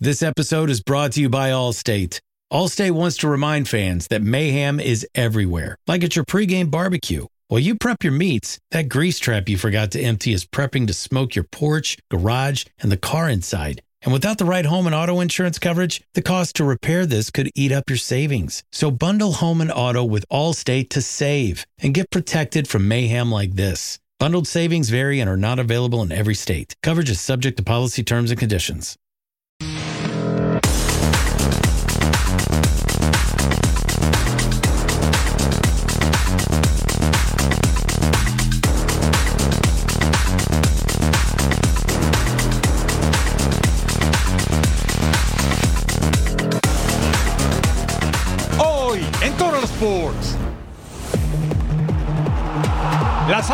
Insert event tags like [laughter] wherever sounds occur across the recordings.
This episode is brought to you by Allstate. Allstate wants to remind fans that mayhem is everywhere, like at your pregame barbecue. While you prep your meats, that grease trap you forgot to empty is prepping to smoke your porch, garage, and the car inside. And without the right home and auto insurance coverage, the cost to repair this could eat up your savings. So bundle home and auto with Allstate to save and get protected from mayhem like this. Bundled savings vary and are not available in every state. Coverage is subject to policy terms and conditions.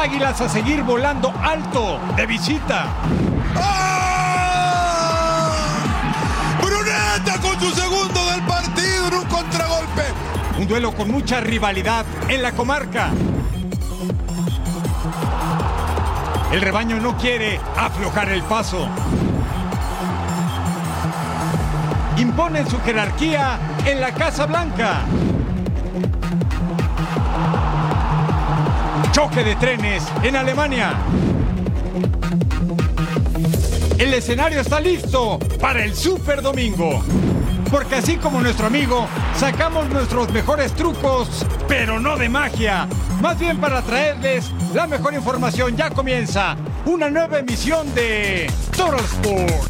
Águilas a seguir volando alto de visita. Bruneta con su segundo del partido en un contragolpe. Un duelo con mucha rivalidad en la comarca. El rebaño no quiere aflojar el paso. Imponen su jerarquía en la Casa Blanca. Choque de trenes en Alemania. El escenario está listo para el Super Domingo. Porque así como nuestro amigo, sacamos nuestros mejores trucos, pero no de magia. Más bien para traerles la mejor información. Ya comienza una nueva emisión de Total Sports.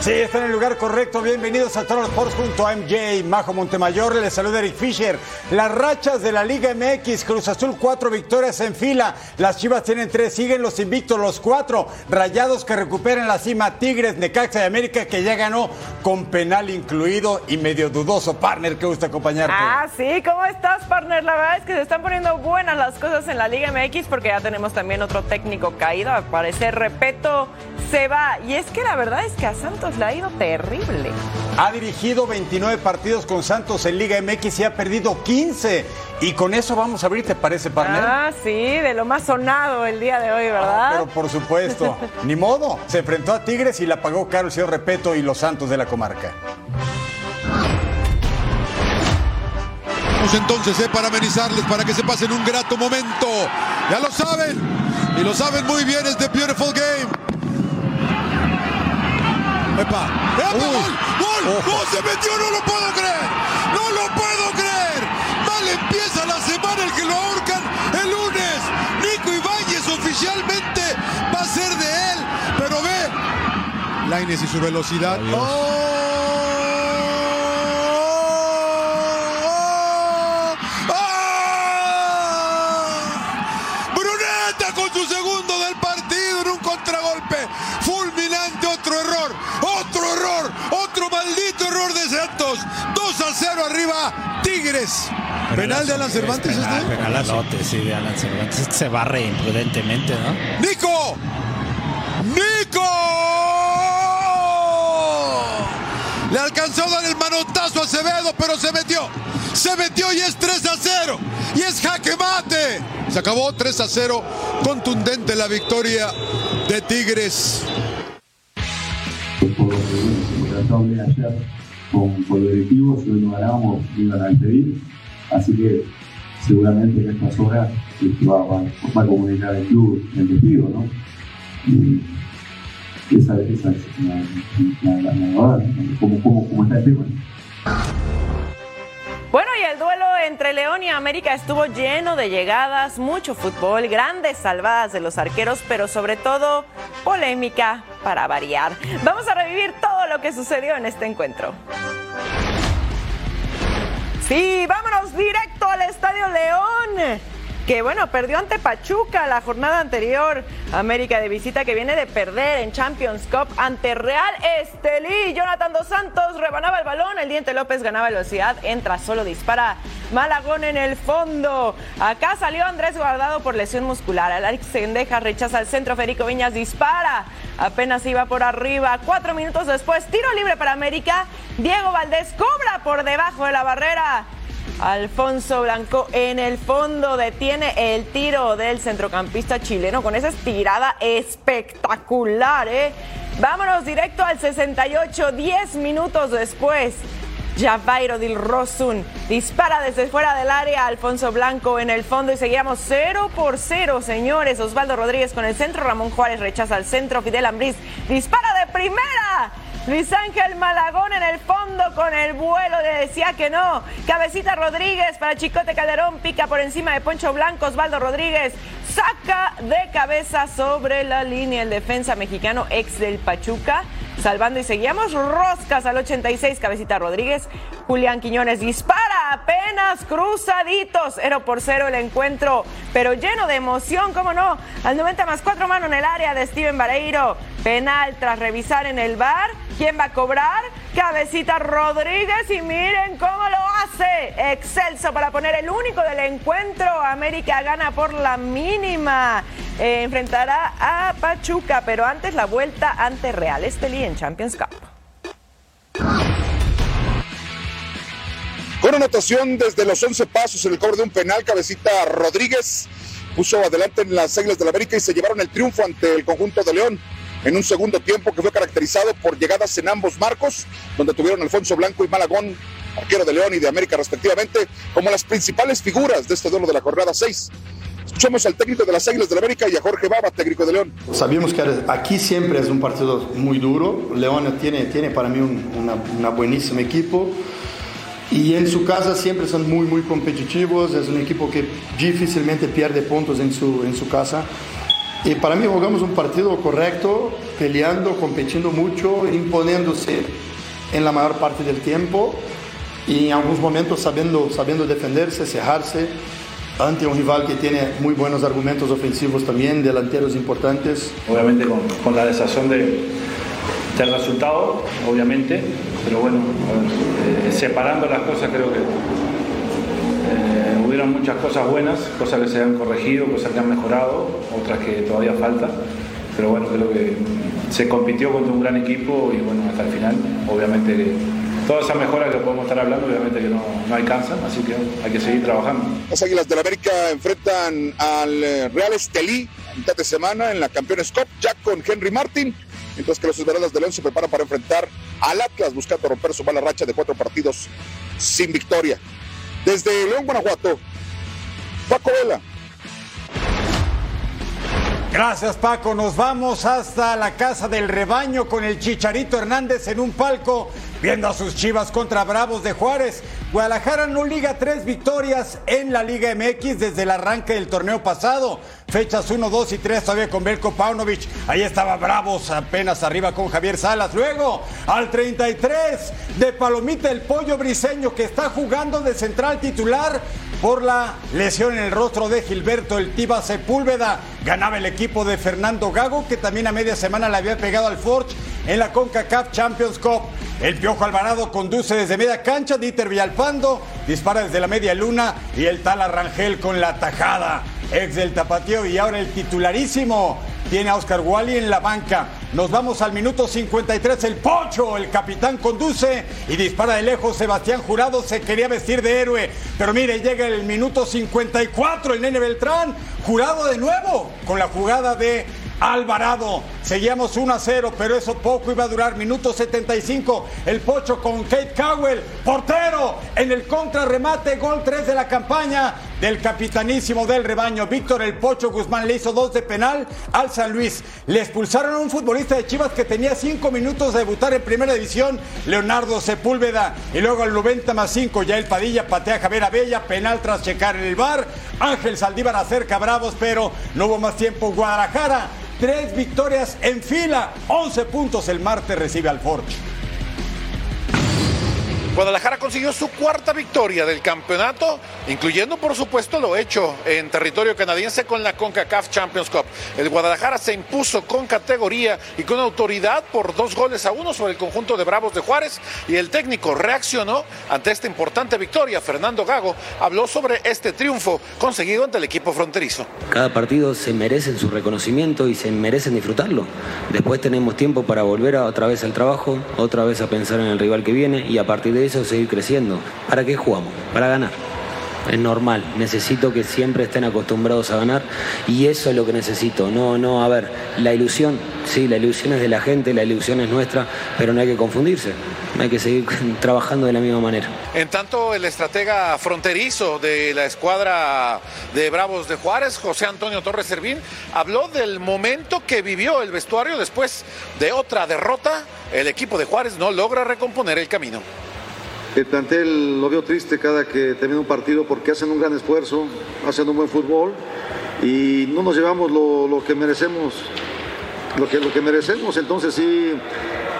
Sí, está en el lugar correcto. Bienvenidos a Total Sports junto a MJ, Majo Montemayor. Les saluda Eric Fisher. Las rachas de la Liga MX, Cruz Azul, cuatro victorias en fila. Las Chivas tienen tres, siguen los invictos, los cuatro. Rayados que recuperan la cima. Tigres, Necaxa y América que ya ganó con penal incluido y medio dudoso. Partner, que gusta acompañarte. Ah, sí, ¿cómo estás, partner? La verdad es que se están poniendo buenas las cosas en la Liga MX porque ya tenemos también otro técnico caído. Al parecer, Repeto se va. Y es que la verdad es que a Santos le ha ido terrible. Ha dirigido 29 partidos con Santos en Liga MX y ha perdido 15. Y con eso vamos a abrir, ¿te parece, partner? Ah, sí, de lo más sonado el día de hoy, ¿verdad? Ah, pero por supuesto, [laughs] ni modo. Se enfrentó a Tigres y la pagó caro el señor Repeto y los Santos de la comarca. Vamos entonces eh, para amenizarles, para que se pasen un grato momento. Ya lo saben, y lo saben muy bien, es The Beautiful Game. ¡Epa! ¡Epa! ¡Gol! ¡Gol! ¡No se metió! ¡No lo puedo creer! ¡No lo puedo creer! Mal empieza la semana el que lo ahorcan el lunes. Nico Ibáñez oficialmente va a ser de él. Pero ve, Laines y su velocidad. ¡Oh! ¡Ah! Bruneta con su segundo del partido en un contragolpe. Fulminante, otro error, otro error, otro maldito error de Santos. 2 a 0 arriba, Tigres. Penal de Alan Cervantes Penal, este. penalote, sí, de Alan Cervantes. Este Se barre imprudentemente, ¿no? ¡Nico! ¡Nico! Le alcanzó a dar el manotazo a Acevedo, pero se metió. Se metió y es 3 a 0. Y es jaque mate. Se acabó 3 a 0. Contundente la victoria de Tigres. Con, directivos, si hoy no ganábamos, iban. Así que seguramente en estas horas va, va, a comunicar el club el despido, ¿no? Y esa, es la, ¿cómo, cómo, cómo está el tema. Bueno, y el duelo entre León y América estuvo lleno de llegadas, mucho fútbol, grandes salvadas de los arqueros, pero sobre todo polémica para variar. Vamos a revivir todo lo que sucedió en este encuentro. Sí, vámonos directo al Estadio León. Que bueno, perdió ante Pachuca la jornada anterior. América de visita que viene de perder en Champions Cup ante Real Estelí. Jonathan Dos Santos rebanaba el balón, el Diente López ganaba velocidad, entra solo, dispara Malagón en el fondo. Acá salió Andrés Guardado por lesión muscular. Alex Sendeja rechaza el centro, Federico Viñas dispara. Apenas iba por arriba. Cuatro minutos después, tiro libre para América. Diego Valdés cobra por debajo de la barrera. Alfonso Blanco en el fondo detiene el tiro del centrocampista chileno con esa estirada espectacular, ¿eh? Vámonos directo al 68, 10 minutos después. Javairo Dil Rosun dispara desde fuera del área. Alfonso Blanco en el fondo y seguíamos 0 por 0, señores. Osvaldo Rodríguez con el centro. Ramón Juárez rechaza el centro. Fidel Ambriz dispara de primera. Luis Ángel Malagón en el fondo con el vuelo le decía que no. Cabecita Rodríguez para Chicote Calderón, pica por encima de Poncho Blanco. Osvaldo Rodríguez saca de cabeza sobre la línea el defensa mexicano ex del Pachuca salvando y seguíamos roscas al 86, Cabecita Rodríguez. Julián Quiñones dispara apenas cruzaditos, 0 por 0 el encuentro, pero lleno de emoción, cómo no, al 90 más 4 manos en el área de Steven Vareiro. Penal tras revisar en el bar. ¿Quién va a cobrar? Cabecita Rodríguez y miren cómo lo hace. Excelso para poner el único del encuentro. América gana por la mínima. Eh, enfrentará a Pachuca, pero antes la vuelta ante Real Estelí en Champions Cup. Con anotación desde los 11 pasos en el cobro de un penal, Cabecita Rodríguez puso adelante en las Águilas del la América y se llevaron el triunfo ante el conjunto de León en un segundo tiempo que fue caracterizado por llegadas en ambos marcos, donde tuvieron Alfonso Blanco y Malagón, arquero de León y de América respectivamente, como las principales figuras de este duelo de la jornada 6. Escuchamos al técnico de las Águilas de la América y a Jorge Baba, técnico de León. Sabíamos que aquí siempre es un partido muy duro. León tiene, tiene para mí un una, una buenísimo equipo. Y en su casa siempre son muy, muy competitivos. Es un equipo que difícilmente pierde puntos en su, en su casa. Y para mí jugamos un partido correcto, peleando, compitiendo mucho, imponiéndose en la mayor parte del tiempo y en algunos momentos sabiendo, sabiendo defenderse, cejarse ante un rival que tiene muy buenos argumentos ofensivos también, delanteros importantes. Obviamente con, con la desazón de, del resultado, obviamente, pero bueno, eh, separando las cosas creo que eh, hubieron muchas cosas buenas, cosas que se han corregido, cosas que han mejorado, otras que todavía faltan, pero bueno, creo que se compitió contra un gran equipo y bueno, hasta el final, obviamente todas esas mejoras que podemos estar hablando, obviamente que no, no, alcanzan, así que hay que seguir trabajando. Las Águilas del la América enfrentan al eh, Real Estelí a mitad de semana en la Campeones Cup, ya con Henry Martin, mientras que los Esmeraldas de León se preparan para enfrentar al Atlas, buscando romper su mala racha de cuatro partidos sin victoria. Desde León, Guanajuato, Paco Vela. Gracias Paco, nos vamos hasta la casa del rebaño con el Chicharito Hernández en un palco viendo a sus chivas contra Bravos de Juárez. Guadalajara no liga tres victorias en la Liga MX desde el arranque del torneo pasado. Fechas 1, 2 y 3 todavía con Belko Paunovic. Ahí estaba Bravos apenas arriba con Javier Salas. Luego al 33 de Palomita el Pollo Briseño que está jugando de central titular por la lesión en el rostro de Gilberto el Tiba Sepúlveda. Ganaba el equipo de Fernando Gago que también a media semana le había pegado al Forge en la CONCACAF Champions Cup. El Piojo Alvarado conduce desde media cancha, Dieter Villalpando dispara desde la media luna y el tal Arrangel con la tajada. Ex del tapateo y ahora el titularísimo tiene a Oscar Wally en la banca. Nos vamos al minuto 53. El Pocho, el capitán, conduce y dispara de lejos. Sebastián Jurado se quería vestir de héroe. Pero mire, llega el minuto 54. El nene Beltrán, Jurado de nuevo con la jugada de Alvarado. Seguíamos 1 a 0, pero eso poco iba a durar. Minuto 75. El Pocho con Kate Cowell, portero, en el contrarremate. Gol 3 de la campaña del capitanísimo del rebaño. Víctor El Pocho Guzmán le hizo dos de penal al San Luis. Le expulsaron a un futbolista de Chivas que tenía 5 minutos de debutar en primera división, Leonardo Sepúlveda. Y luego al 90 más 5, ya el Padilla patea a Javier Abella, penal tras checar el bar. Ángel Saldívar acerca Bravos, pero no hubo más tiempo. Guadalajara Tres victorias en fila, 11 puntos el martes recibe al Forge. Guadalajara consiguió su cuarta victoria del campeonato, incluyendo por supuesto lo hecho en territorio canadiense con la CONCACAF Champions Cup. El Guadalajara se impuso con categoría y con autoridad por dos goles a uno sobre el conjunto de Bravos de Juárez y el técnico reaccionó ante esta importante victoria. Fernando Gago habló sobre este triunfo conseguido ante el equipo fronterizo. Cada partido se merece su reconocimiento y se merecen disfrutarlo. Después tenemos tiempo para volver a otra vez al trabajo, otra vez a pensar en el rival que viene y a partir de eso seguir creciendo. ¿Para qué jugamos? Para ganar. es normal. Necesito que siempre estén acostumbrados a ganar y eso es lo que necesito. No, no, a ver, la ilusión, sí, la ilusión es de la gente, la ilusión es nuestra, pero no hay que confundirse. Hay que seguir [laughs] trabajando de la misma manera. En tanto, el estratega fronterizo de la escuadra de Bravos de Juárez, José Antonio Torres Servín, habló del momento que vivió el vestuario después de otra derrota. El equipo de Juárez no logra recomponer el camino. El plantel lo veo triste cada que termina un partido porque hacen un gran esfuerzo, hacen un buen fútbol y no nos llevamos lo, que merecemos, lo que, lo que merecemos. Entonces sí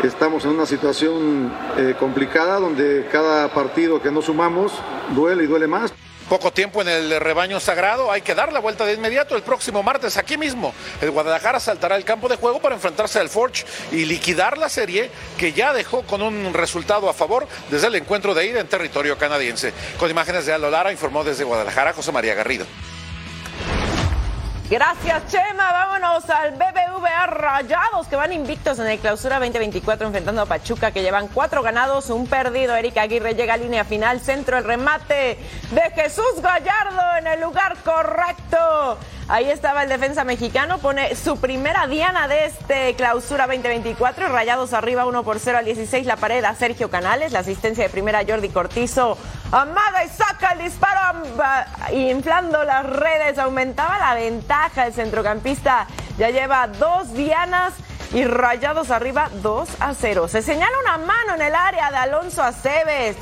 estamos en una situación eh, complicada donde cada partido que no sumamos duele y duele más. Poco tiempo en el rebaño sagrado, hay que dar la vuelta de inmediato el próximo martes aquí mismo. El Guadalajara saltará al campo de juego para enfrentarse al Forge y liquidar la serie que ya dejó con un resultado a favor desde el encuentro de ida en territorio canadiense. Con imágenes de Aldo Lara informó desde Guadalajara José María Garrido. Gracias, Chema. Vámonos al BBVA Rayados, que van invictos en el clausura 2024 enfrentando a Pachuca, que llevan cuatro ganados, un perdido. Erika Aguirre llega a línea final, centro el remate de Jesús Gallardo en el lugar correcto. Ahí estaba el defensa mexicano, pone su primera diana de este clausura 2024. Rayados arriba 1 por 0 al 16, la pared a Sergio Canales, la asistencia de primera Jordi Cortizo. Amaga y saca el disparo, inflando las redes, aumentaba la ventaja. El centrocampista ya lleva dos dianas y Rayados arriba 2 a 0. Se señala una mano en el área de Alonso Aceves.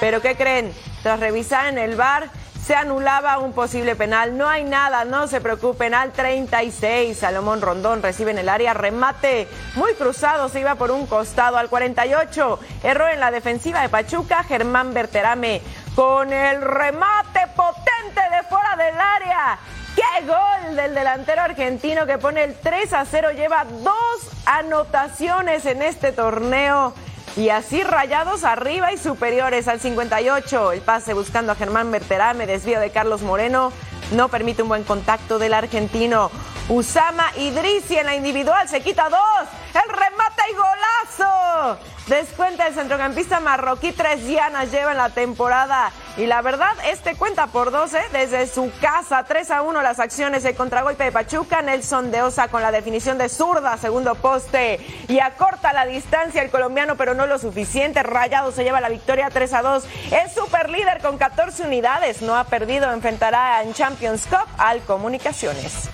Pero ¿qué creen? Tras revisar en el bar se anulaba un posible penal. No hay nada, no se preocupen. Al 36, Salomón Rondón recibe en el área remate muy cruzado, se iba por un costado. Al 48, error en la defensiva de Pachuca, Germán Berterame con el remate potente de fuera del área. ¡Qué gol del delantero argentino que pone el 3 a 0! Lleva dos anotaciones en este torneo. Y así rayados arriba y superiores al 58. El pase buscando a Germán Berterame, desvío de Carlos Moreno. No permite un buen contacto del argentino. Usama Idrisi en la individual se quita dos. El remate y golazo. Descuenta el centrocampista marroquí. Tres dianas lleva en la temporada. Y la verdad, este cuenta por 12 desde su casa. 3 a 1 las acciones. El contragolpe de Pachuca. Nelson de Osa con la definición de zurda. Segundo poste. Y acorta la distancia el colombiano, pero no lo suficiente. Rayado se lleva la victoria 3 a 2. Es super líder con 14 unidades. No ha perdido. Enfrentará en Champions Cup al Comunicaciones.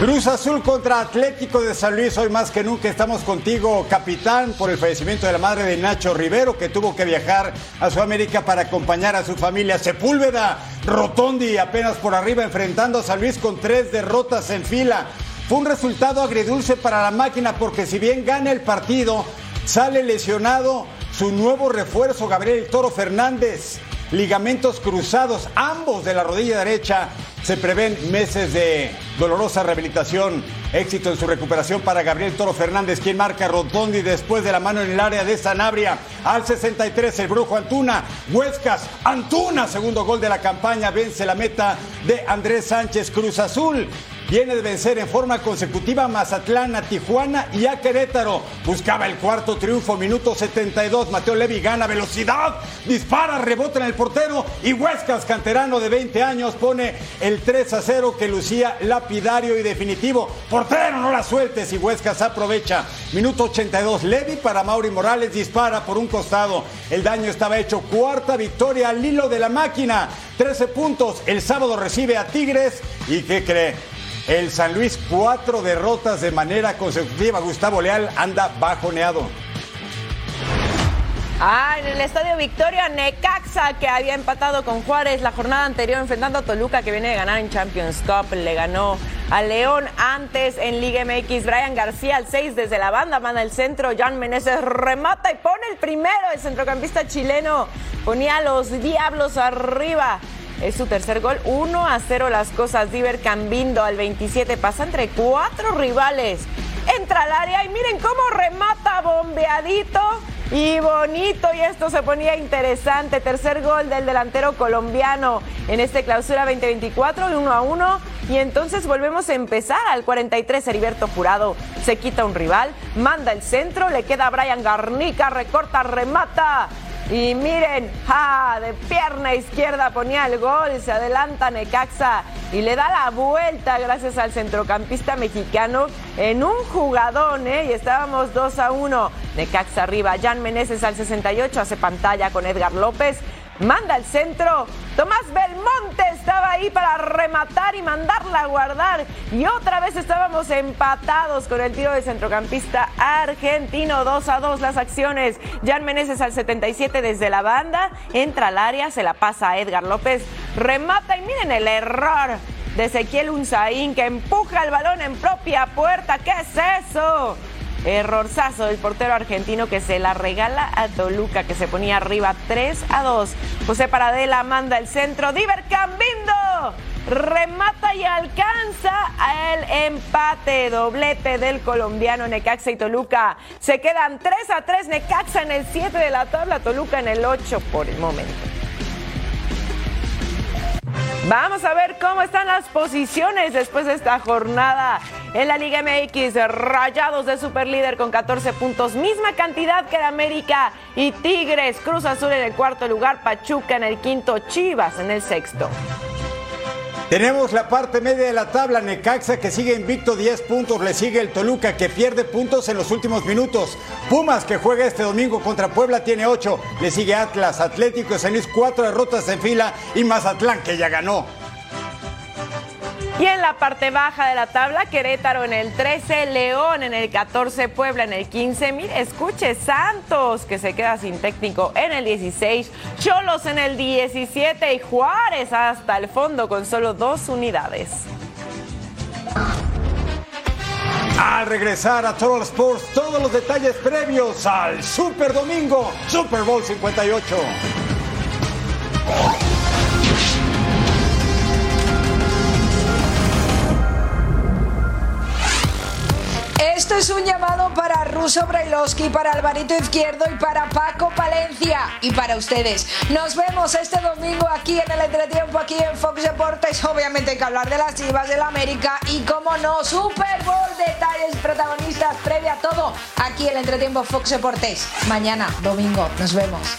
Cruz Azul contra Atlético de San Luis. Hoy más que nunca estamos contigo, capitán, por el fallecimiento de la madre de Nacho Rivero, que tuvo que viajar a Sudamérica para acompañar a su familia. Sepúlveda, Rotondi, apenas por arriba, enfrentando a San Luis con tres derrotas en fila. Fue un resultado agridulce para la máquina, porque si bien gana el partido, sale lesionado su nuevo refuerzo, Gabriel Toro Fernández ligamentos cruzados, ambos de la rodilla derecha. Se prevén meses de dolorosa rehabilitación. Éxito en su recuperación para Gabriel Toro Fernández, quien marca Rotondi después de la mano en el área de Sanabria. Al 63, el brujo Antuna. Huescas, Antuna, segundo gol de la campaña, vence la meta de Andrés Sánchez Cruz Azul. Viene de vencer en forma consecutiva a Mazatlán, a Tijuana y a Querétaro. Buscaba el cuarto triunfo, minuto 72. Mateo Levi gana velocidad, dispara, rebota en el portero y Huescas, canterano de 20 años, pone el 3 a 0 que lucía lapidario y definitivo. Portero, no la sueltes y Huescas aprovecha. Minuto 82. Levi para Mauri Morales dispara por un costado. El daño estaba hecho. Cuarta victoria al hilo de la máquina. 13 puntos. El sábado recibe a Tigres. ¿Y qué cree? El San Luis, cuatro derrotas de manera consecutiva. Gustavo Leal anda bajoneado. Ah, en el Estadio Victoria, Necaxa, que había empatado con Juárez la jornada anterior enfrentando a Toluca, que viene de ganar en Champions Cup. Le ganó a León antes en Liga MX. Brian García al 6 desde la banda, manda el centro. Jan Meneses remata y pone el primero. El centrocampista chileno ponía a los diablos arriba. Es su tercer gol. 1 a 0 las cosas. Diver Cambindo al 27 pasa entre cuatro rivales. Entra al área y miren cómo remata bombeadito y bonito. Y esto se ponía interesante. Tercer gol del delantero colombiano en este clausura 2024, 1 a 1. Y entonces volvemos a empezar al 43. Heriberto Jurado se quita un rival, manda el centro, le queda a Brian Garnica, recorta, remata Y miren, de pierna izquierda ponía el gol, se adelanta Necaxa y le da la vuelta gracias al centrocampista mexicano en un jugadón, ¿eh? Y estábamos 2 a 1. Necaxa arriba, Jan Meneses al 68 hace pantalla con Edgar López manda al centro. Tomás Belmonte estaba ahí para rematar y mandarla a guardar. Y otra vez estábamos empatados con el tiro del centrocampista argentino. 2 a 2 las acciones. Jan Meneses al 77 desde la banda. Entra al área, se la pasa a Edgar López. Remata y miren el error de Ezequiel Unzaín que empuja el balón en propia puerta. ¿Qué es eso? Errorzazo del portero argentino que se la regala a Toluca, que se ponía arriba 3 a 2. José Paradela manda el centro. Diver Cambindo remata y alcanza el empate. Doblete del colombiano Necaxa y Toluca. Se quedan 3 a 3. Necaxa en el 7 de la tabla, Toluca en el 8 por el momento. Vamos a ver cómo están las posiciones después de esta jornada en la Liga MX. Rayados de superlíder con 14 puntos, misma cantidad que el América y Tigres. Cruz Azul en el cuarto lugar, Pachuca en el quinto, Chivas en el sexto. Tenemos la parte media de la tabla, Necaxa que sigue invicto 10 puntos, le sigue el Toluca que pierde puntos en los últimos minutos. Pumas que juega este domingo contra Puebla tiene 8, le sigue Atlas, Atlético San Luis 4 derrotas en fila y Mazatlán que ya ganó. Y en la parte baja de la tabla, Querétaro en el 13, León en el 14, Puebla en el 15. Mire, escuche, Santos que se queda sin técnico en el 16, Cholos en el 17 y Juárez hasta el fondo con solo dos unidades. Al regresar a Total Sports, todos los detalles previos al Super Domingo, Super Bowl 58. Esto es un llamado para Ruso Brailovsky, para Alvarito Izquierdo y para Paco Palencia. Y para ustedes. Nos vemos este domingo aquí en el entretiempo, aquí en Fox Deportes. Obviamente hay que hablar de las chivas del América y, como no, Super Bowl, detalles, protagonistas, previa todo, aquí en el entretiempo Fox Deportes. Mañana, domingo, nos vemos.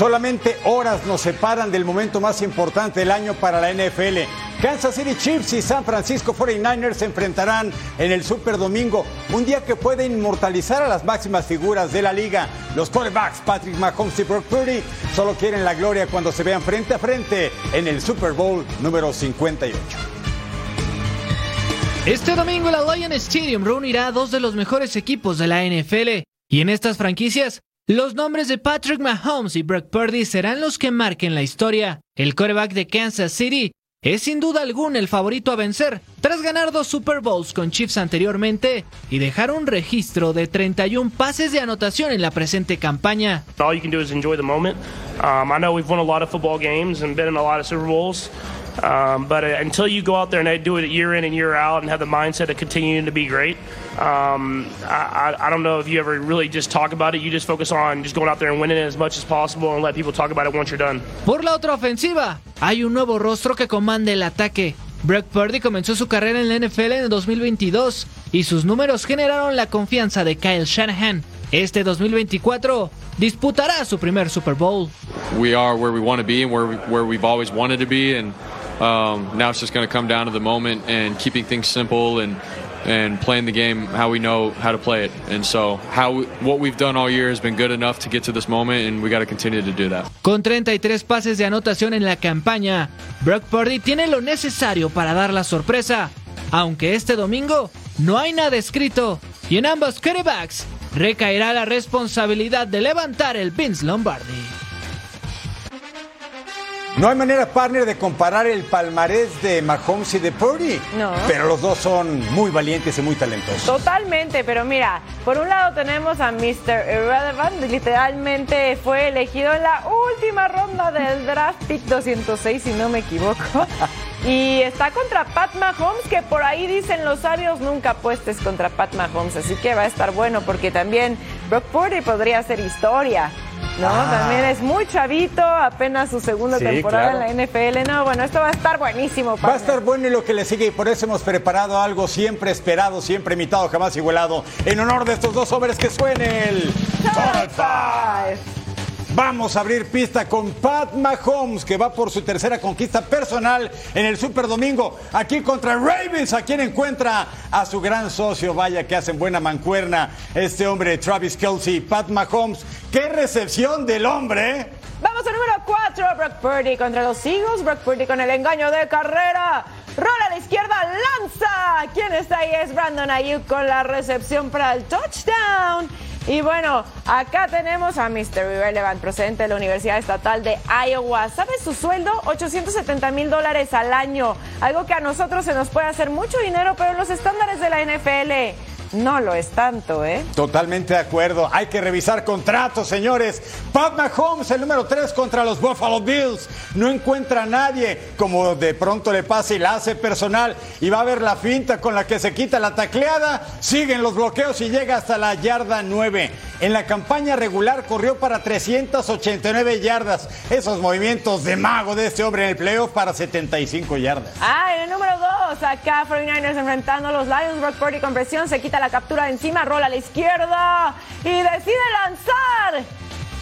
Solamente horas nos separan del momento más importante del año para la NFL. Kansas City Chiefs y San Francisco 49ers se enfrentarán en el Super Domingo, un día que puede inmortalizar a las máximas figuras de la liga. Los quarterbacks Patrick Mahomes y Brock Purdy solo quieren la gloria cuando se vean frente a frente en el Super Bowl número 58. Este domingo el Lion Stadium reunirá a dos de los mejores equipos de la NFL. Y en estas franquicias, los nombres de Patrick Mahomes y Brock Purdy serán los que marquen la historia. El quarterback de Kansas City es sin duda alguna el favorito a vencer, tras ganar dos Super Bowls con Chiefs anteriormente y dejar un registro de 31 pases de anotación en la presente campaña. All you can do is enjoy the moment. Um, I know we've won a lot of football games and been in a lot of Super Bowls. Um, but uh, until you go out there and do it year in and year out and have the mindset of continuing to be great, um, I, I, don't know if you ever really just talk about it. You just focus on just going out there and winning as much as possible and let people talk about it once you're done. Por la otra ofensiva, hay un nuevo rostro que comanda el ataque. Brock Purdy comenzó su carrera en la NFL en el 2022 y sus números generaron la confianza de Kyle Shanahan. Este 2024 disputará su primer Super Bowl. We are where we want to be and where, we, where we've always wanted to be and Um, now it's just going to come down to the moment and keeping things simple and and playing the game how we know how to play it. And so how what we've done all year has been good enough to get to this moment and we got to continue to do that. Con 33 pases de anotación en la campaña, Brock Purdy tiene lo necesario para dar la sorpresa, aunque este domingo no hay nada escrito y en ambos quarterbacks recaerá la responsabilidad de levantar el Vince Lombardi. No hay manera, partner, de comparar el palmarés de Mahomes y de Purdy. No. Pero los dos son muy valientes y muy talentosos. Totalmente, pero mira, por un lado tenemos a Mr. Irrelevant, literalmente fue elegido en la última ronda del draft pick 206, si no me equivoco. Y está contra Pat Mahomes, que por ahí dicen los sabios nunca apuestes contra Pat Mahomes, así que va a estar bueno porque también Brock Purdy podría hacer historia. ¿No? Ah. También es muy chavito, apenas su segunda Sí, temporada claro. en la NFL. No, bueno, esto va a estar buenísimo. Va a partner. estar bueno y lo que le sigue y por eso hemos preparado algo siempre esperado, siempre imitado, jamás igualado. En honor de estos dos hombres que suene el. Vamos a abrir pista con Pat Mahomes, que va por su tercera conquista personal en el Super Domingo, aquí contra Ravens, a quien encuentra a su gran socio, vaya que hacen buena mancuerna, este hombre Travis Kelsey, Pat Mahomes. ¡Qué recepción del hombre! Vamos al número 4, Brock Purdy contra los Eagles. Brock Purdy con el engaño de carrera. Rola a la izquierda, lanza. ¿Quién está ahí? Es Brandon Ayuk con la recepción para el touchdown. Y bueno, acá tenemos a Mr. Irrelevant, procedente de la Universidad Estatal de Iowa. ¿Sabe su sueldo? 870 mil dólares al año. Algo que a nosotros se nos puede hacer mucho dinero, pero los estándares de la NFL no lo es tanto, ¿eh? Totalmente de acuerdo. Hay que revisar contratos, señores. Pat Mahomes, el número 3 contra los Buffalo Bills. No encuentra a nadie. Como de pronto le pasa y la hace personal. Y va a ver la finta con la que se quita la tacleada. Siguen los bloqueos y llega hasta la yarda 9. En la campaña regular corrió para 389 yardas. Esos movimientos de mago de este hombre en el playoff para 75 yardas. Ah, en el número 2, acá 49ers enfrentando a los Lions. Brock Purdy con presión, se quita la captura de encima, rola a la izquierda y decide lanzar.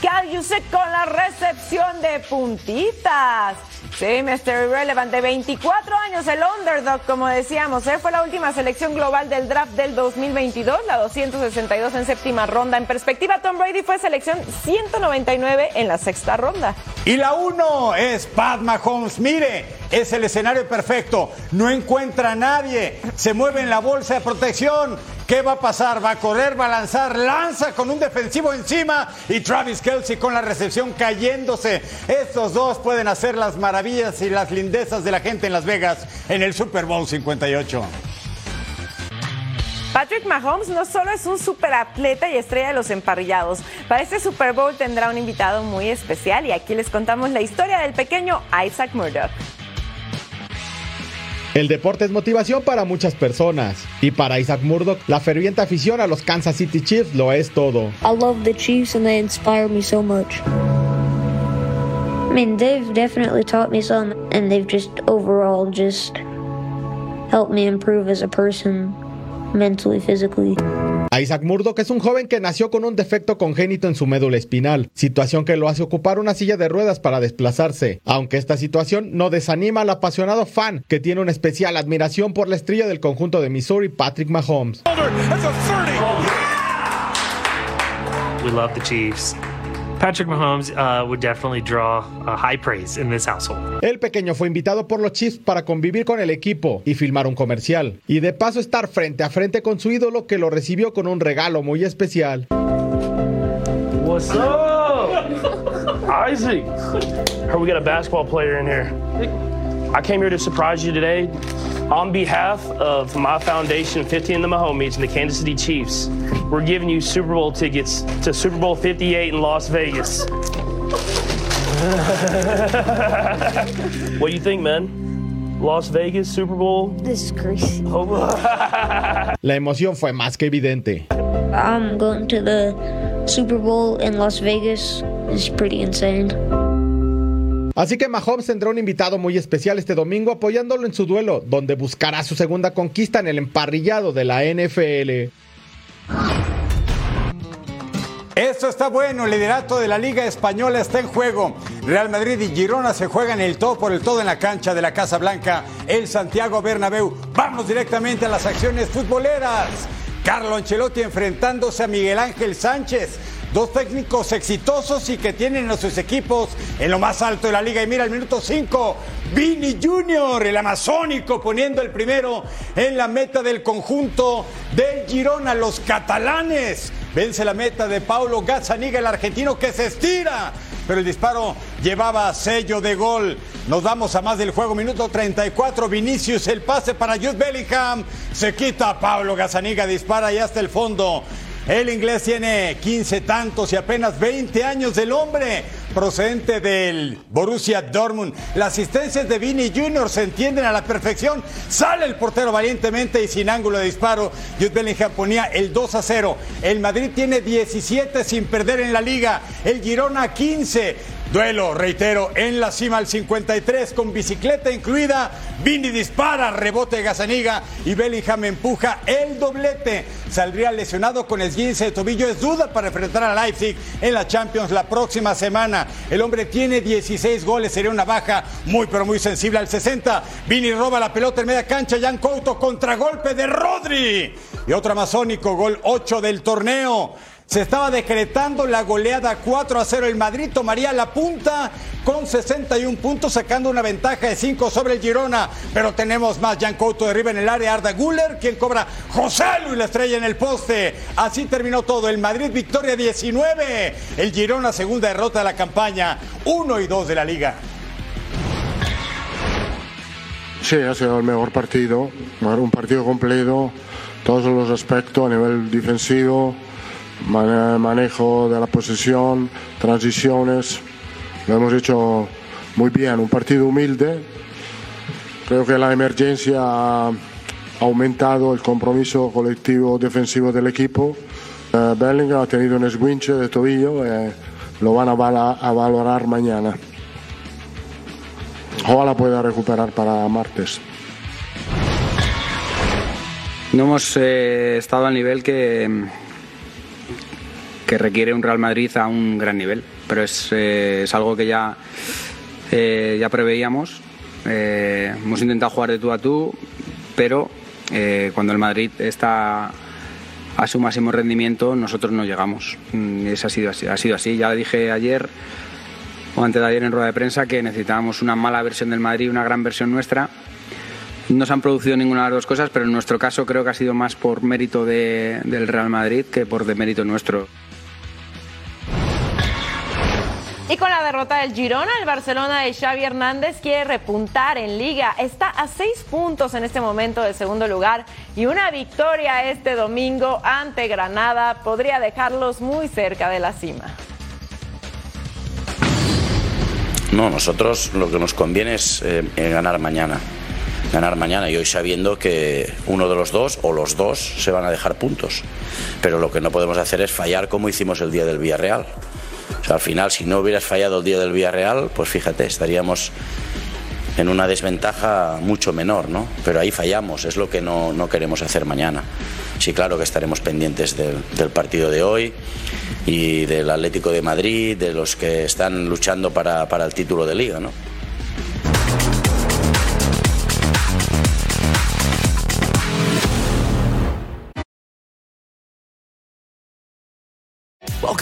Cal Yusek con la recepción de puntitas. Sí, Mr. Irrelevant, de 24 años, el underdog, como decíamos, ¿eh? fue la última selección global del draft del 2022, la 262 en séptima ronda. En perspectiva, Tom Brady fue selección 199 en la sexta ronda. Y la uno es Pat Mahomes. Mire, es el escenario perfecto. No encuentra a nadie. Se mueve en la bolsa de protección. ¿Qué va a pasar? Va a correr, va a lanzar, lanza con un defensivo encima y Travis Kelsey con la recepción cayéndose. Estos dos pueden hacer las maravillas y las lindezas de la gente en Las Vegas en el Super Bowl 58. Patrick Mahomes no solo es un superatleta y estrella de los emparrillados, para este Super Bowl tendrá un invitado muy especial y aquí les contamos la historia del pequeño Isaac Murdoch. El deporte es motivación para muchas personas y para Isaac Murdoch la ferviente afición a los Kansas City Chiefs lo es todo. I love the Chiefs and they inspire me so much. I mean, they've definitely taught me some, and they've just overall just helped me improve as a person, mentally, physically. Isaac Murdoch es un joven que nació con un defecto congénito en su médula espinal, situación que lo hace ocupar una silla de ruedas para desplazarse, aunque esta situación no desanima al apasionado fan que tiene una especial admiración por la estrella del conjunto de Missouri, Patrick Mahomes. We love the Chiefs. Patrick Mahomes uh, would definitely draw uh, high praise in this household. El pequeño fue invitado por los Chiefs para convivir con el equipo y filmar un comercial, y de paso estar frente a frente con su ídolo que lo recibió con un regalo muy especial. What's up? Isaac. Heard we got a basketball player in here. I came here to surprise you today. On behalf of my foundation, 50 and the Mahomies, and the Kansas City Chiefs, we're giving you Super Bowl tickets to Super Bowl 58 in Las Vegas. [laughs] what do you think, man? Las Vegas, Super Bowl? This is crazy. [laughs] La emoción fue más que evidente. I'm going to the Super Bowl in Las Vegas. It's pretty insane. Así que Mahomes tendrá un invitado muy especial este domingo apoyándolo en su duelo, donde buscará su segunda conquista en el emparrillado de la NFL. Esto está bueno, el liderato de la Liga Española está en juego. Real Madrid y Girona se juegan el todo por el todo en la cancha de la Casa Blanca, el Santiago Bernabéu. Vamos directamente a las acciones futboleras. Carlo Ancelotti enfrentándose a Miguel Ángel Sánchez. Dos técnicos exitosos y que tienen a sus equipos en lo más alto de la liga. Y mira, el minuto 5, Vini Junior, el amazónico, poniendo el primero en la meta del conjunto del Girona, los catalanes. Vence la meta de Paulo Gazzaniga, el argentino que se estira pero el disparo llevaba sello de gol. Nos vamos a más del juego, minuto 34. Vinicius, el pase para Jude Bellingham. Se quita Pablo Gazaniga, dispara y hasta el fondo. El inglés tiene 15 tantos y apenas 20 años del hombre, procedente del Borussia Dortmund. Las asistencias de Vini Jr. se entienden a la perfección. Sale el portero valientemente y sin ángulo de disparo. Jude Bellingham ponía el 2 a 0. El Madrid tiene 17 sin perder en la liga. El Girona 15. Duelo, reitero, en la cima al 53 con bicicleta incluida. Vini dispara, rebote Gazaniga y Bellingham empuja el doblete. Saldría lesionado con esguince de tobillo. Es duda para enfrentar a Leipzig en la Champions la próxima semana. El hombre tiene 16 goles, sería una baja muy pero muy sensible al 60. Vini roba la pelota en media cancha. Jan Couto contragolpe de Rodri. Y otro amazónico, gol 8 del torneo. Se estaba decretando la goleada 4 a 0. El Madrid tomaría la punta con 61 puntos, sacando una ventaja de 5 sobre el Girona. Pero tenemos más. Jan Couto derriba en el área Arda Guller, quien cobra José Luis la estrella en el poste. Así terminó todo. El Madrid victoria 19. El Girona segunda derrota de la campaña. 1 y 2 de la liga. Sí, ha sido el mejor partido. Un partido completo. Todos los aspectos a nivel defensivo manejo de la posesión, transiciones. Lo hemos hecho muy bien, un partido humilde. Creo que la emergencia ha aumentado el compromiso colectivo defensivo del equipo. Eh, Bellingham ha tenido un esguince de tobillo eh, lo van a, a valorar mañana. Ojalá pueda recuperar para martes. No hemos eh, estado al nivel que, que requiere un Real Madrid a un gran nivel, pero es, eh, es algo que ya, eh, ya preveíamos. Eh, hemos intentado jugar de tú a tú, pero cuando el Madrid está a su máximo rendimiento, nosotros no llegamos. Mm, eso ha sido así. Ha sido así. Ya dije ayer o antes de ayer en rueda de prensa que necesitábamos una mala versión del Madrid una gran versión nuestra. No se han producido ninguna de las dos cosas, pero en nuestro caso creo que ha sido más por mérito de, del Real Madrid que por demérito nuestro. Y con la derrota del Girona, el Barcelona de Xavi Hernández quiere repuntar en liga. Está a seis puntos en este momento de segundo lugar y una victoria este domingo ante Granada podría dejarlos muy cerca de la cima. No, nosotros lo que nos conviene es eh, ganar mañana. Ganar mañana y hoy sabiendo que uno de los dos o los dos se van a dejar puntos. Pero lo que no podemos hacer es fallar como hicimos el día del Villarreal al final, si no hubieras fallado el día del Villarreal, pues fíjate, estaríamos en una desventaja mucho menor, ¿no? Pero ahí fallamos, es lo que no, queremos hacer mañana. Sí, claro que estaremos pendientes del, del, partido de hoy y del Atlético de Madrid, de los que están luchando para, para el título de liga, ¿no?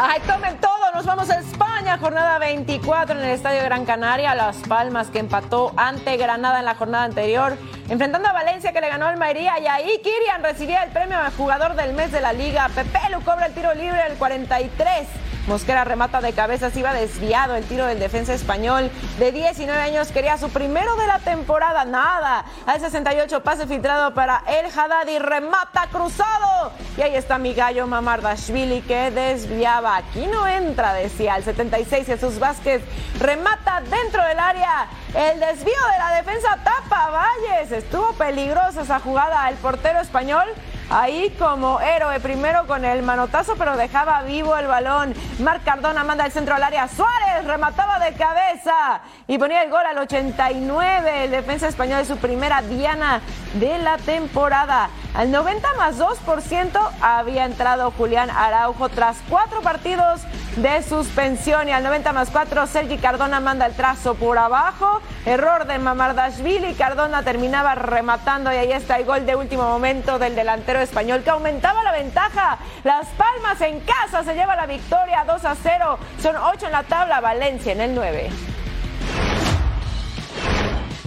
¡Ay, tomen todo! Nos vamos a España, jornada 24 en el Estadio Gran Canaria. Las Palmas que empató ante Granada en la jornada anterior. Enfrentando a Valencia que le ganó al Almería. Y ahí Kirian recibía el premio al jugador del mes de la liga. Pepe lo cobra el tiro libre al 43. Mosquera remata de cabeza, se iba desviado el tiro del defensa español de 19 años, quería su primero de la temporada, nada. Al 68 pase filtrado para El Haddad y remata cruzado. Y ahí está mi gallo Mamardashvili que desviaba. Aquí no entra, decía. Al 76 Jesús Vázquez remata dentro del área. El desvío de la defensa tapa Valles. Estuvo peligrosa esa jugada. El portero español ahí como héroe, primero con el manotazo, pero dejaba vivo el balón. Marc Cardona manda el centro al área. Suárez remataba de cabeza y ponía el gol al 89. El defensa español de su primera diana de la temporada. Al 90 más 2% había entrado Julián Araujo tras cuatro partidos de suspensión y al 90 más 4 Sergi Cardona manda el trazo por abajo. Error de Mamardashvili. Cardona terminaba rematando y ahí está el gol de último momento del delantero español que aumentaba la ventaja. Las Palmas en casa se lleva la victoria 2 a 0. Son 8 en la tabla, Valencia en el 9.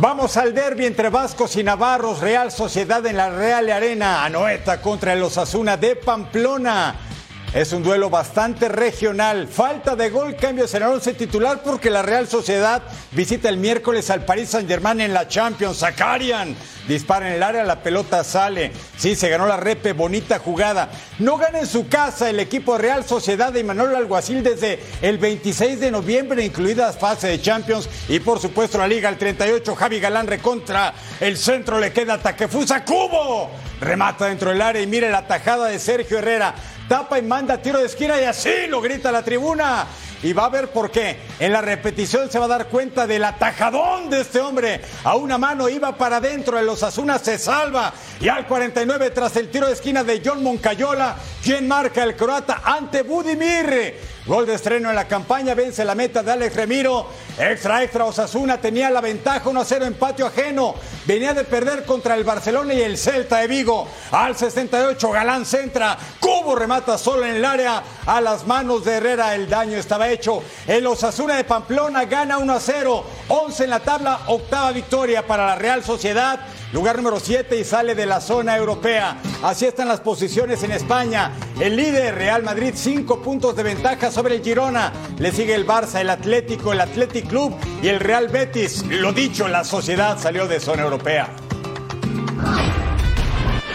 Vamos al derby entre Vascos y Navarros, Real Sociedad en la Real Arena, Anoeta contra el Osasuna de Pamplona. Es un duelo bastante regional. Falta de gol, cambios en el once titular porque la Real Sociedad visita el miércoles al Paris Saint-Germain en la Champions. Zakarian dispara en el área, la pelota sale. Sí, se ganó la repe, bonita jugada. No gana en su casa el equipo Real Sociedad de Manuel Alguacil desde el 26 de noviembre, incluidas fase de Champions y por supuesto la Liga el 38. Javi Galán recontra el centro, le queda Taquefusa Cubo. Remata dentro del área y mire la tajada de Sergio Herrera tapa y manda tiro de esquina y así lo grita la tribuna. Y va a ver por qué. En la repetición se va a dar cuenta del atajadón de este hombre. A una mano iba para adentro, el Osasuna se salva. Y al 49 tras el tiro de esquina de John Moncayola, quien marca el croata ante Budimir. Gol de estreno en la campaña, vence la meta de Alex Remiro. Extra, extra, Osasuna tenía la ventaja 1-0 en patio ajeno. Venía de perder contra el Barcelona y el Celta de Vigo. Al 68, Galán centra. Cubo remata solo en el área. A las manos de Herrera el daño estaba hecho. El Osasuna de Pamplona gana 1-0. 11 en la tabla, octava victoria para la Real Sociedad lugar número 7 y sale de la zona europea. Así están las posiciones en España. El líder Real Madrid, 5 puntos de ventaja sobre el Girona. Le sigue el Barça, el Atlético, el Athletic Club y el Real Betis. Lo dicho, la sociedad salió de zona europea.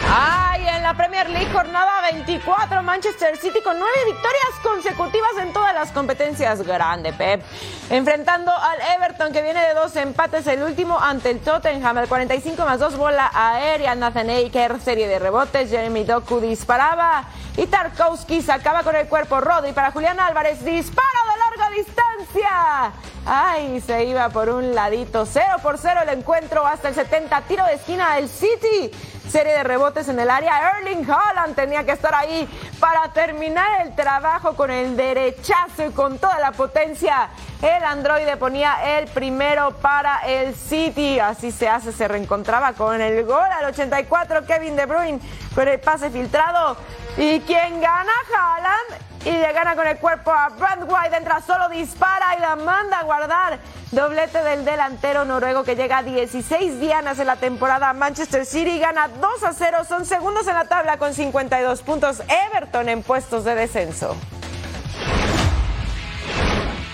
Ay, en la Premier League jornada 24, Manchester City con nueve victorias consecutivas en todas las competencias. Grande, Pep. Enfrentando al Everton que viene de dos empates, el último ante el Tottenham, el 45 más 2 bola aérea, Nathan Aker, serie de rebotes, Jeremy Doku disparaba y Tarkowski sacaba con el cuerpo Rodri para Julián Álvarez, dispara de larga distancia. Ay, se iba por un ladito, 0 por 0 el encuentro hasta el 70, tiro de esquina del City serie de rebotes en el área. Erling Haaland tenía que estar ahí para terminar el trabajo con el derechazo y con toda la potencia. El androide ponía el primero para el City. Así se hace, se reencontraba con el gol al 84. Kevin De Bruyne con el pase filtrado. ¿Y quién gana? Haaland y le gana con el cuerpo a Brand White. Entra solo, dispara y la manda a guardar. Doblete del delantero noruego que llega a 16 dianas en la temporada. Manchester City gana 2 a 0. Son segundos en la tabla con 52 puntos. Everton en puestos de descenso.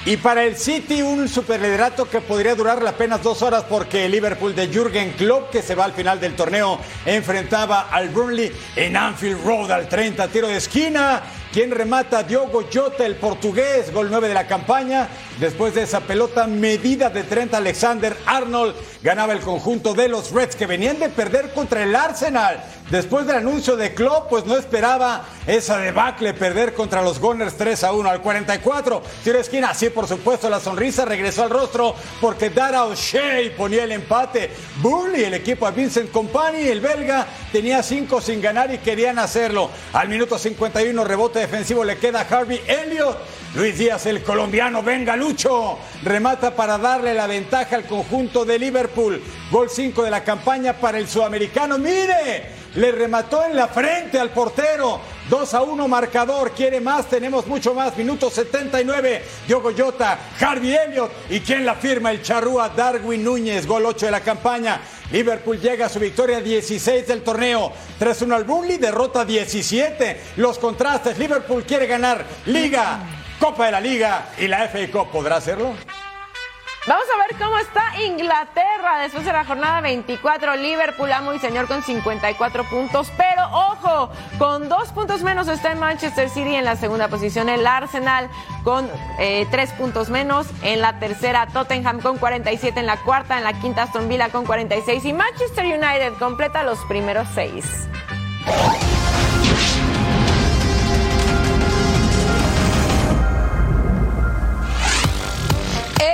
Y para el City un superliderato que podría durar apenas dos horas porque el Liverpool de Jürgen Klopp, que se va al final del torneo, enfrentaba al Burnley en Anfield Road al 30, tiro de esquina quien remata Diogo Jota, el portugués, gol 9 de la campaña. Después de esa pelota medida de Trent Alexander Arnold, ganaba el conjunto de los Reds que venían de perder contra el Arsenal. Después del anuncio de Klopp, pues no esperaba esa debacle perder contra los Gunners 3 a 1 al 44. Tiro esquina, sí, por supuesto, la sonrisa regresó al rostro porque Dara O'Shea ponía el empate. Burnley, el equipo de Vincent Company, el belga, tenía 5 sin ganar y querían hacerlo. Al minuto 51, rebote defensivo le queda a Harvey Elliott. Luis Díaz, el colombiano, venga Lucho, remata para darle la ventaja al conjunto de Liverpool. Gol 5 de la campaña para el sudamericano. Mire, le remató en la frente al portero. 2 a 1 marcador, quiere más, tenemos mucho más. Minuto 79, Diogo Jota, Harvey Elliott y quien la firma, el charrúa Darwin Núñez, gol 8 de la campaña. Liverpool llega a su victoria 16 del torneo. 3-1 al Burnley, derrota 17. Los contrastes, Liverpool quiere ganar Liga, Copa de la Liga y la FA Cup. ¿Podrá hacerlo? Vamos a ver cómo está Inglaterra después de la jornada 24. Liverpool, amo y señor, con 54 puntos. Pero ojo, con dos puntos menos está en Manchester City en la segunda posición. El Arsenal con eh, tres puntos menos. En la tercera, Tottenham con 47. En la cuarta, en la quinta, Aston Villa con 46. Y Manchester United completa los primeros seis.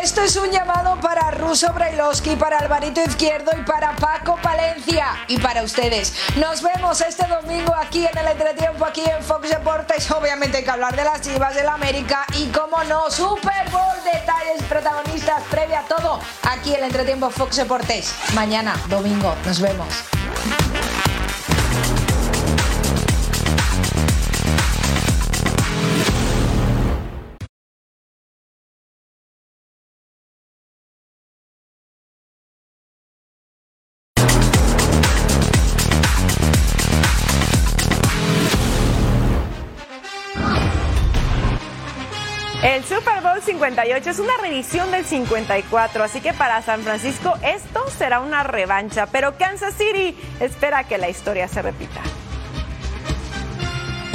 Esto es un llamado para Ruso Brailovsky, para Alvarito Izquierdo y para Paco Palencia. Y para ustedes. Nos vemos este domingo aquí en el entretiempo, aquí en Fox Deportes. Obviamente hay que hablar de las chivas del América y, como no, Super Bowl, detalles, protagonistas, previa todo. Aquí en el entretiempo Fox Deportes. Mañana, domingo. Nos vemos. 58 es una revisión del 54, así que para San Francisco esto será una revancha, pero Kansas City espera que la historia se repita.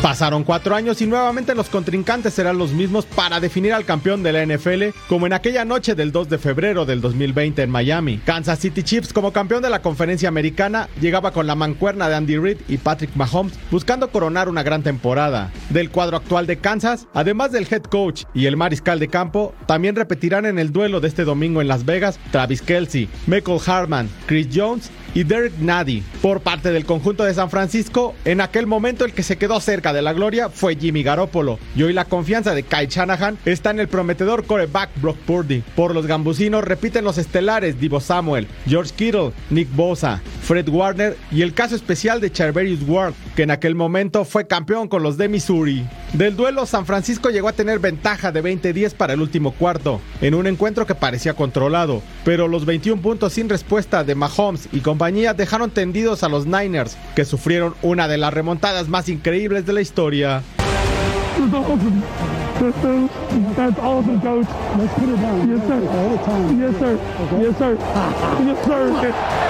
Pasaron cuatro años y nuevamente los contrincantes serán los mismos para definir al campeón de la NFL, como en aquella noche del 2 de febrero del 2020 en Miami. Kansas City Chiefs, como campeón de la conferencia americana, llegaba con la mancuerna de Andy Reid y Patrick Mahomes, buscando coronar una gran temporada. Del cuadro actual de Kansas, además del head coach y el mariscal de campo, también repetirán en el duelo de este domingo en Las Vegas Travis Kelsey, Michael Harman, Chris Jones y Derek Nady. Por parte del conjunto de San Francisco, en aquel momento el que se quedó cerca de la gloria fue Jimmy Garoppolo. Y hoy la confianza de Kyle Shanahan está en el prometedor coreback Brock Purdy. Por los gambusinos repiten los estelares Divo Samuel, George Kittle, Nick Bosa, Fred Warner y el caso especial de Charverius Ward, que en aquel momento fue campeón con los de Missouri. Del duelo, San Francisco llegó a tener ventaja de 20-10 para el último cuarto, en un encuentro que parecía controlado, pero los 21 puntos sin respuesta de Mahomes y dejaron tendidos a los Niners, que sufrieron una de las remontadas más increíbles de la historia.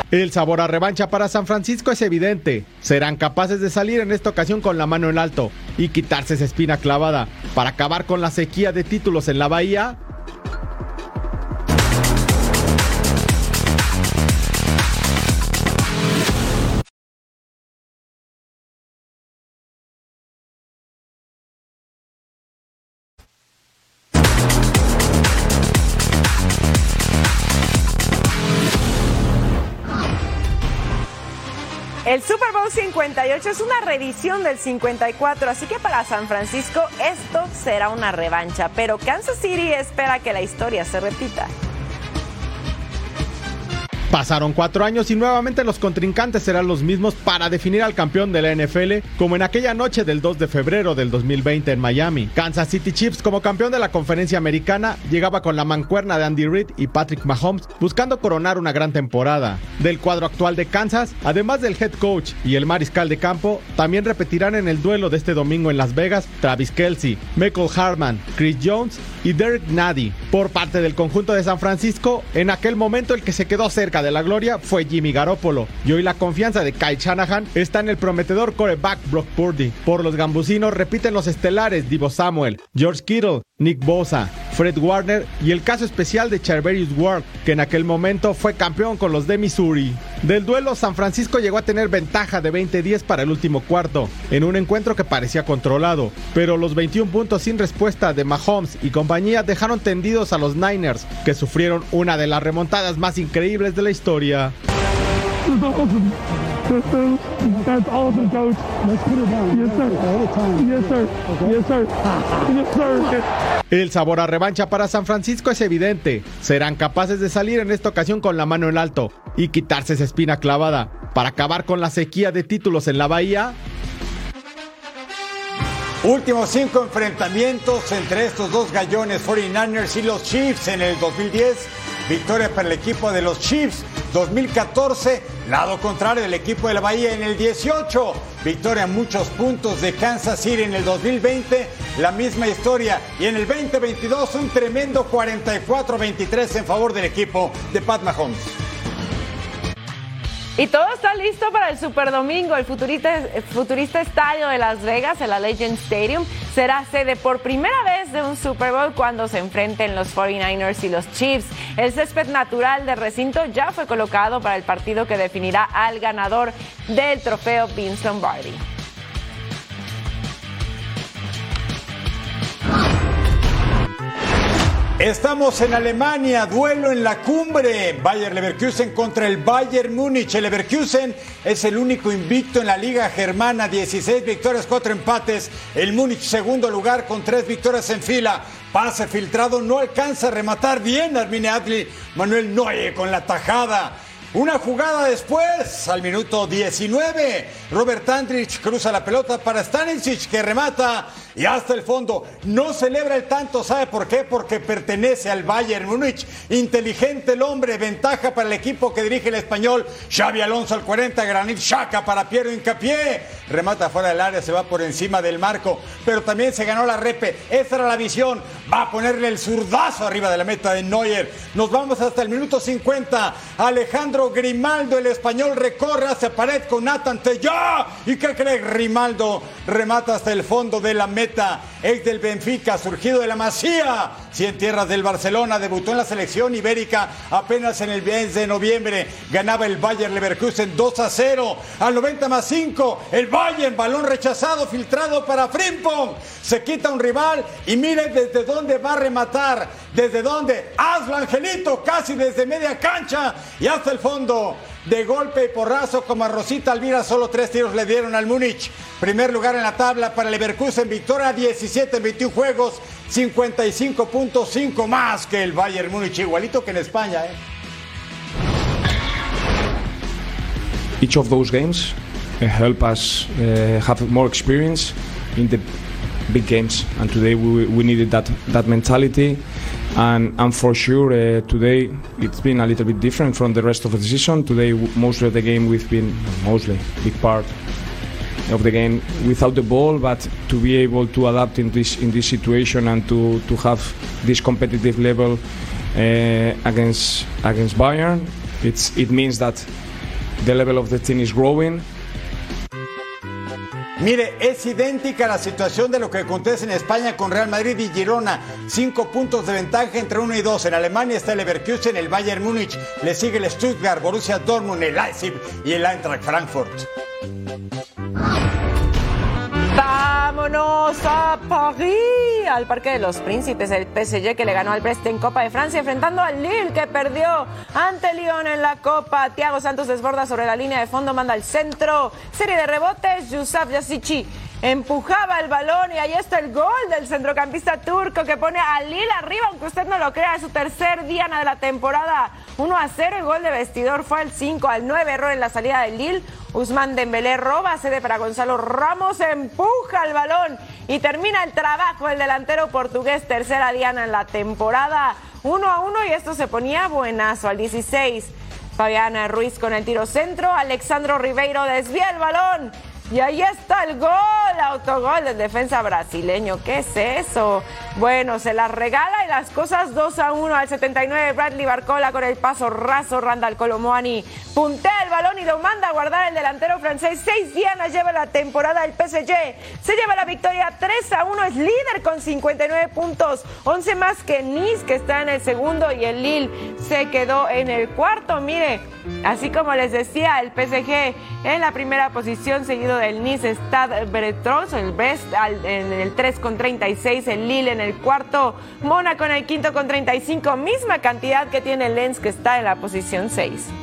El sabor a revancha para San Francisco es evidente. Serán capaces de salir en esta ocasión con la mano en alto y quitarse esa espina clavada para acabar con la sequía de títulos en la Bahía. El Super Bowl 58 es una reedición del 54, así que para San Francisco esto será una revancha, pero Kansas City espera que la historia se repita. Pasaron cuatro años y nuevamente los contrincantes serán los mismos para definir al campeón de la NFL, como en aquella noche del 2 de febrero del 2020 en Miami. Kansas City Chiefs, como campeón de la conferencia americana, llegaba con la mancuerna de Andy Reid y Patrick Mahomes, buscando coronar una gran temporada. Del cuadro actual de Kansas, además del head coach y el mariscal de campo, también repetirán en el duelo de este domingo en Las Vegas Travis Kelsey, Michael Harman, Chris Jones y Derek Nady. Por parte del conjunto de San Francisco, en aquel momento el que se quedó cerca de la gloria fue Jimmy Garoppolo. Y hoy la confianza de Kyle Shanahan está en el prometedor coreback Brock Purdy. Por los gambusinos repiten los estelares Divo Samuel, George Kittle, Nick Bosa, Fred Warner y el caso especial de Charverius Ward, que en aquel momento fue campeón con los de Missouri. Del duelo, San Francisco llegó a tener ventaja de 20-10 para el último cuarto, en un encuentro que parecía controlado, pero los 21 puntos sin respuesta de Mahomes y compañía dejaron tendidos a los Niners, que sufrieron una de las remontadas más increíbles de la historia. That's awesome, coach. Let's put it down. Yes, sir. Yes, sir. Yes, sir. Yes, sir. El sabor a revancha para San Francisco es evidente. Serán capaces de salir en esta ocasión con la mano en alto y quitarse esa espina clavada para acabar con la sequía de títulos en la Bahía. Últimos cinco enfrentamientos entre estos dos gallones, 49ers y los Chiefs en el 2010. Victoria para el equipo de los Chiefs. 2014 Lado contrario, el equipo de la Bahía en el 18. Victoria en muchos puntos de Kansas City en el 2020. La misma historia. Y en el 2022 un tremendo 44-23 en favor del equipo de Pat Mahomes. Y todo está listo para el Super Domingo. El futurista, el futurista estadio de Las Vegas, el Legend Stadium, será sede por primera vez de un Super Bowl cuando se enfrenten los 49ers y los Chiefs. El césped natural del recinto ya fue colocado para el partido que definirá al ganador del trofeo Vince Lombardi. Estamos en Alemania, duelo en la cumbre. Bayer Leverkusen contra el Bayern Múnich. El Leverkusen es el único invicto en la Liga Germana, 16 victorias, 4 empates. El Múnich segundo lugar con 3 victorias en fila. Pase filtrado, no alcanza a rematar bien Armine Adli. Manuel Noye con la tajada. Una jugada después, al minuto 19, Robert Andrich cruza la pelota para Stanisic que remata y hasta el fondo. No celebra el tanto, ¿sabe por qué? Porque pertenece al Bayern Múnich. Inteligente el hombre, ventaja para el equipo que dirige el español. Xavi Alonso al 40, Granit Xhaka para Piero Incapié. Remata fuera del área, se va por encima del marco, pero también se ganó la repe. Esa era la visión. Va a ponerle el zurdazo arriba de la meta de Neuer. Nos vamos hasta el minuto 50. Alejandro Grimaldo, el español, recorre hacia pared con Nathan Tellá. ¿Y qué cree? Grimaldo remata hasta el fondo de la meta. Ex del Benfica, surgido de la Masía. Cien tierras del Barcelona, debutó en la selección ibérica apenas en el mes de noviembre. Ganaba el Bayern Leverkusen 2 a 0. Al 90 más 5, el Bayern, balón rechazado, filtrado para Frimpong. Se quita un rival y miren desde dónde va a rematar. Desde dónde. Hazlo, Angelito, casi desde media cancha y hasta el fondo. De golpe y porrazo como a Rosita Alvira, solo tres tiros le dieron al Múnich. Primer lugar en la tabla para Leverkusen, victoria 17 en 21 juegos, 55.5 más que el Bayern Múnich, igualito que en España. ¿eh? Each of those games uh, help us uh, have more experience in the big games, and today we, we needed that that mentality. And, and for sure, uh, today it's been a little bit different from the rest of the season. Today, most of the game we've been mostly big part of the game without the ball, but to be able to adapt in this in this situation and to, to have this competitive level uh, against against Bayern, it's it means that the level of the team is growing. Mire, es idéntica la situación de lo que acontece en España con Real Madrid y Girona. Cinco puntos de ventaja entre uno y dos. En Alemania está el Leverkusen, el Bayern Múnich. Le sigue el Stuttgart, Borussia Dortmund, el Leipzig y el Eintracht Frankfurt. Vámonos a París, al Parque de los Príncipes, el PSG que le ganó al Brest en Copa de Francia, enfrentando al Lille que perdió ante Lyon en la Copa. Thiago Santos desborda sobre la línea de fondo, manda al centro. Serie de rebotes, Yusuf Yassichi empujaba el balón y ahí está el gol del centrocampista turco que pone a Lille arriba, aunque usted no lo crea, es su tercer diana de la temporada. 1 a 0, el gol de vestidor fue al 5 al 9, error en la salida del Lille. Usman Dembélé roba sede para Gonzalo Ramos, empuja el balón y termina el trabajo el delantero portugués, tercera diana en la temporada. 1 a 1 y esto se ponía buenazo al 16. Fabiana Ruiz con el tiro centro, Alexandro Ribeiro desvía el balón y ahí está el gol, autogol del defensa brasileño. ¿Qué es eso? Bueno, se las regala y las cosas 2 a 1 al 79. Bradley Barcola con el paso raso. Randall Colomoani puntea el balón y lo manda a guardar el delantero francés. Seis dianas lleva la temporada el PSG. Se lleva la victoria 3 a 1. Es líder con 59 puntos. 11 más que Nice, que está en el segundo. Y el Lille se quedó en el cuarto. Mire, así como les decía, el PSG en la primera posición, seguido del Nice Stade Breton, el Brest en el 3 con 36, el Lille en el cuarto, Mónaco en el quinto con 35, misma cantidad que tiene Lens que está en la posición 6.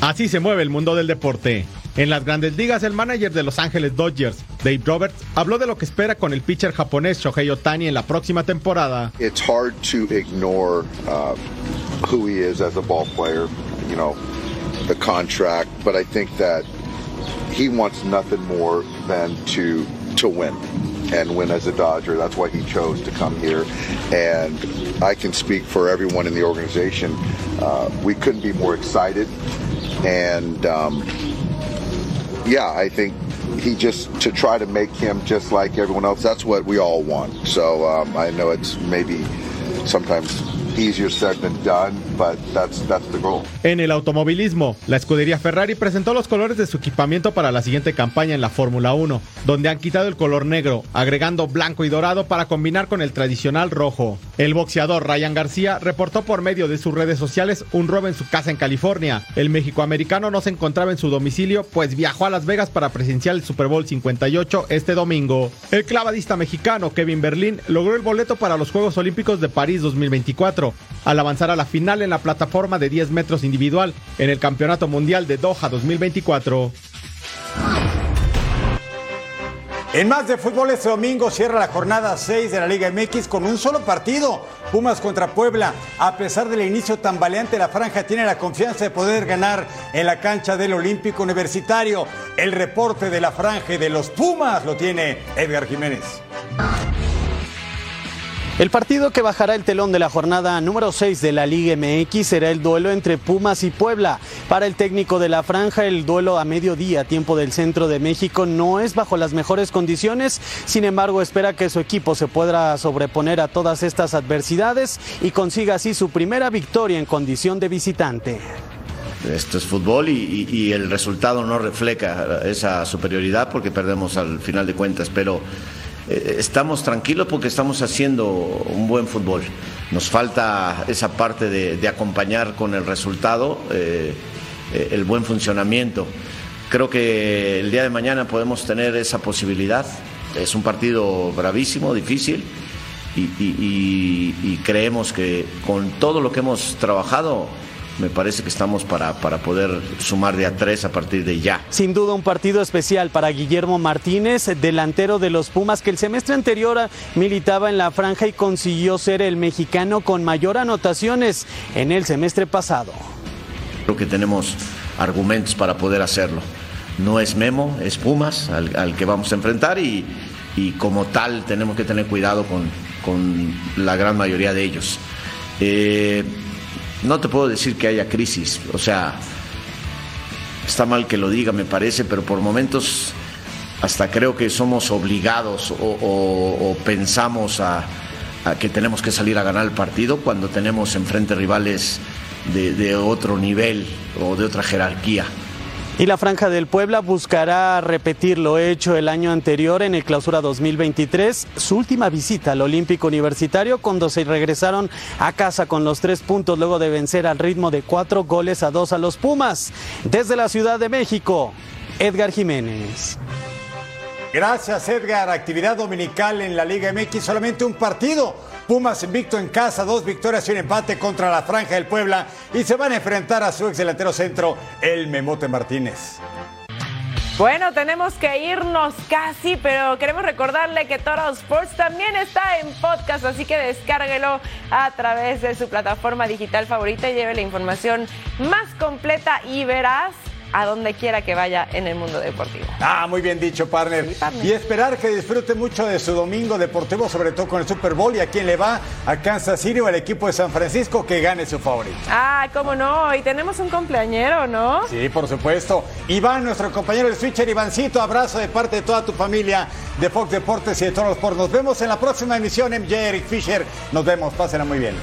Así se mueve el mundo del deporte. En las grandes ligas, el manager de Los Ángeles Dodgers, Dave Roberts, habló de lo que espera con el pitcher japonés Shohei Otani en la próxima temporada. It's hard to ignore uh, who he is as a ball player, you know, the contract, but I think that he wants nothing more than to to win and win as a Dodger. That's why he chose to come here. And I can speak for everyone in the organization. Uh, we couldn't be more excited. And um, yeah, I think he just to try to make him just like everyone else. That's what we all want. So um, I know it's maybe sometimes En el automovilismo, la escudería Ferrari presentó los colores de su equipamiento para la siguiente campaña en la Fórmula 1, donde han quitado el color negro, agregando blanco y dorado para combinar con el tradicional rojo. El boxeador Ryan García reportó por medio de sus redes sociales un robo en su casa en California. El mexicoamericano no se encontraba en su domicilio, pues viajó a Las Vegas para presenciar el Super Bowl 58 este domingo. El clavadista mexicano Kevin Berlín logró el boleto para los Juegos Olímpicos de París 2024 al avanzar a la final en la plataforma de 10 metros individual en el Campeonato Mundial de Doha 2024. En más de fútbol este domingo cierra la jornada 6 de la Liga MX con un solo partido. Pumas contra Puebla. A pesar del inicio tan valiente, la franja tiene la confianza de poder ganar en la cancha del Olímpico Universitario. El reporte de la franja de los Pumas lo tiene Edgar Jiménez. El partido que bajará el telón de la jornada número 6 de la Liga MX será el duelo entre Pumas y Puebla. Para el técnico de la franja, el duelo a mediodía, tiempo del centro de México, no es bajo las mejores condiciones. Sin embargo, espera que su equipo se pueda sobreponer a todas estas adversidades y consiga así su primera victoria en condición de visitante. Esto es fútbol y, y- y el resultado no refleja esa superioridad porque perdemos al final de cuentas, pero eh, estamos tranquilos porque estamos haciendo un buen fútbol. Nos falta esa parte de, acompañar con el resultado, eh, eh, el buen funcionamiento. Creo que el día de mañana podemos tener esa posibilidad. Es un partido bravísimo, difícil. Y creemos que con todo lo que hemos trabajado, me parece que estamos para, para poder sumar de a tres a partir de ya. Sin duda un partido especial para Guillermo Martínez, delantero de los Pumas, que el semestre anterior militaba en la franja y consiguió ser el mexicano con mayor anotaciones en el semestre pasado. Creo que tenemos argumentos para poder hacerlo. No es Memo, es Pumas al, al que vamos a enfrentar y, y como tal tenemos que tener cuidado con, con la gran mayoría de ellos. Eh, no te puedo decir que haya crisis, o sea, está mal que lo diga, me parece, pero por momentos hasta creo que somos obligados o, pensamos a, que tenemos que salir a ganar el partido cuando tenemos enfrente rivales de otro nivel o de otra jerarquía. Y la Franja del Puebla buscará repetir lo hecho el año anterior en el Clausura 2023, su última visita al Olímpico Universitario cuando se regresaron a casa con los tres puntos luego de vencer al ritmo de cuatro goles a dos a los Pumas. Desde la Ciudad de México, Edgar Jiménez. Gracias, Edgar. Actividad dominical en la Liga MX, solamente un partido. Pumas invicto en casa, dos victorias y un empate contra la Franja del Puebla y se van a enfrentar a su ex delantero centro, el Memote Martínez. Bueno, tenemos que irnos casi, pero queremos recordarle que Total Sports también está en podcast, así que descárguelo a través de su plataforma digital favorita y lleve la información más completa y veraz a donde quiera que vaya en el mundo deportivo. Ah, muy bien dicho, partner. Y esperar que disfrute mucho de su domingo deportivo, sobre todo con el Super Bowl y a quien le va a Kansas City o al equipo de San Francisco que gane su favorito. Ah, cómo no, y tenemos un cumpleañero, ¿no? Sí, por supuesto. Iván, nuestro compañero del switcher, Ivancito, abrazo de parte de toda tu familia de Fox Deportes y de todos los por. Nos vemos en la próxima emisión, MJ Eric Fisher. Nos vemos, pásenla muy bien.